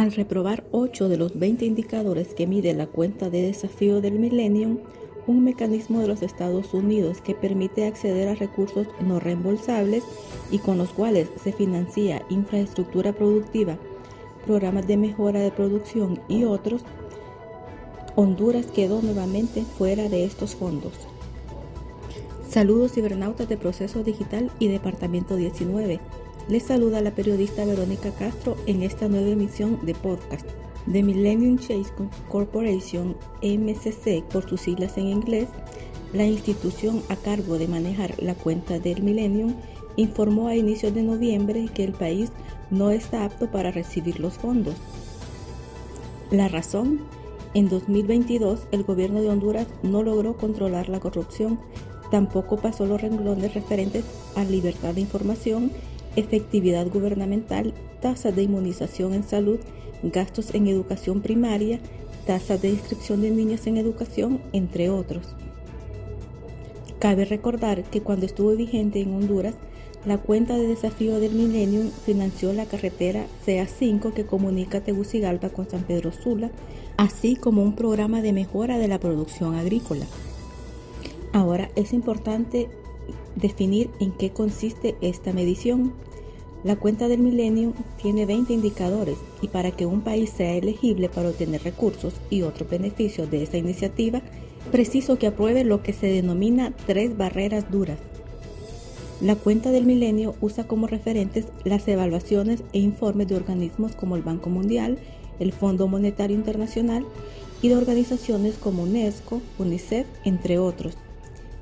Al reprobar 8 de los 20 indicadores que mide la cuenta de desafío del Millennium, un mecanismo de los Estados Unidos que permite acceder a recursos no reembolsables y con los cuales se financia infraestructura productiva, programas de mejora de producción y otros, Honduras quedó nuevamente fuera de estos fondos. Saludos cibernautas de Proceso Digital y Departamento 19. Les saluda la periodista Verónica Castro en esta nueva emisión de podcast de Millennium Chase Corporation, MCC por sus siglas en inglés, la institución a cargo de manejar la cuenta del Millennium informó a inicios de noviembre que el país no está apto para recibir los fondos. La razón, en 2022 el gobierno de Honduras no logró controlar la corrupción, tampoco pasó los renglones referentes a libertad de información efectividad gubernamental, tasas de inmunización en salud, gastos en educación primaria, tasas de inscripción de niños en educación, entre otros. Cabe recordar que cuando estuvo vigente en Honduras, la cuenta de desafío del Millennium financió la carretera CA5 que comunica Tegucigalpa con San Pedro Sula, así como un programa de mejora de la producción agrícola. Ahora es importante definir en qué consiste esta medición. La cuenta del milenio tiene 20 indicadores y para que un país sea elegible para obtener recursos y otros beneficios de esta iniciativa, preciso que apruebe lo que se denomina tres barreras duras. La cuenta del milenio usa como referentes las evaluaciones e informes de organismos como el Banco Mundial, el Fondo Monetario Internacional y de organizaciones como UNESCO, UNICEF, entre otros,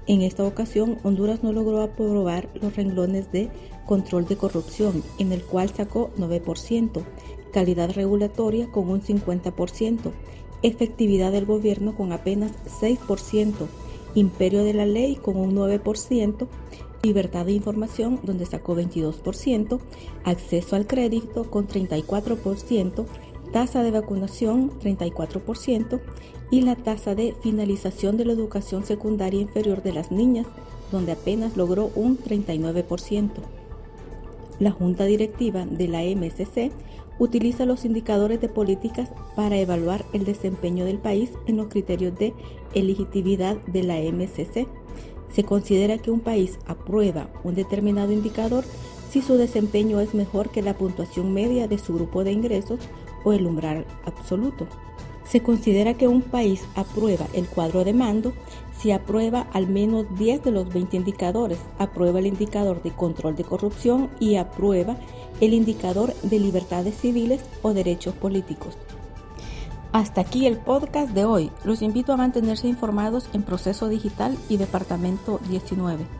en esta ocasión, Honduras no logró aprobar los renglones de control de corrupción, en el cual sacó 9%, calidad regulatoria con un 50%, efectividad del gobierno con apenas 6%, imperio de la ley con un 9%, libertad de información donde sacó 22%, acceso al crédito con 34%, tasa de vacunación 34% y la tasa de finalización de la educación secundaria inferior de las niñas, donde apenas logró un 39%. La Junta Directiva de la MSC utiliza los indicadores de políticas para evaluar el desempeño del país en los criterios de elegibilidad de la MSC. Se considera que un país aprueba un determinado indicador si su desempeño es mejor que la puntuación media de su grupo de ingresos o el umbral absoluto. Se considera que un país aprueba el cuadro de mando si aprueba al menos 10 de los 20 indicadores, aprueba el indicador de control de corrupción y aprueba el indicador de libertades civiles o derechos políticos. Hasta aquí el podcast de hoy. Los invito a mantenerse informados en Proceso Digital y Departamento 19.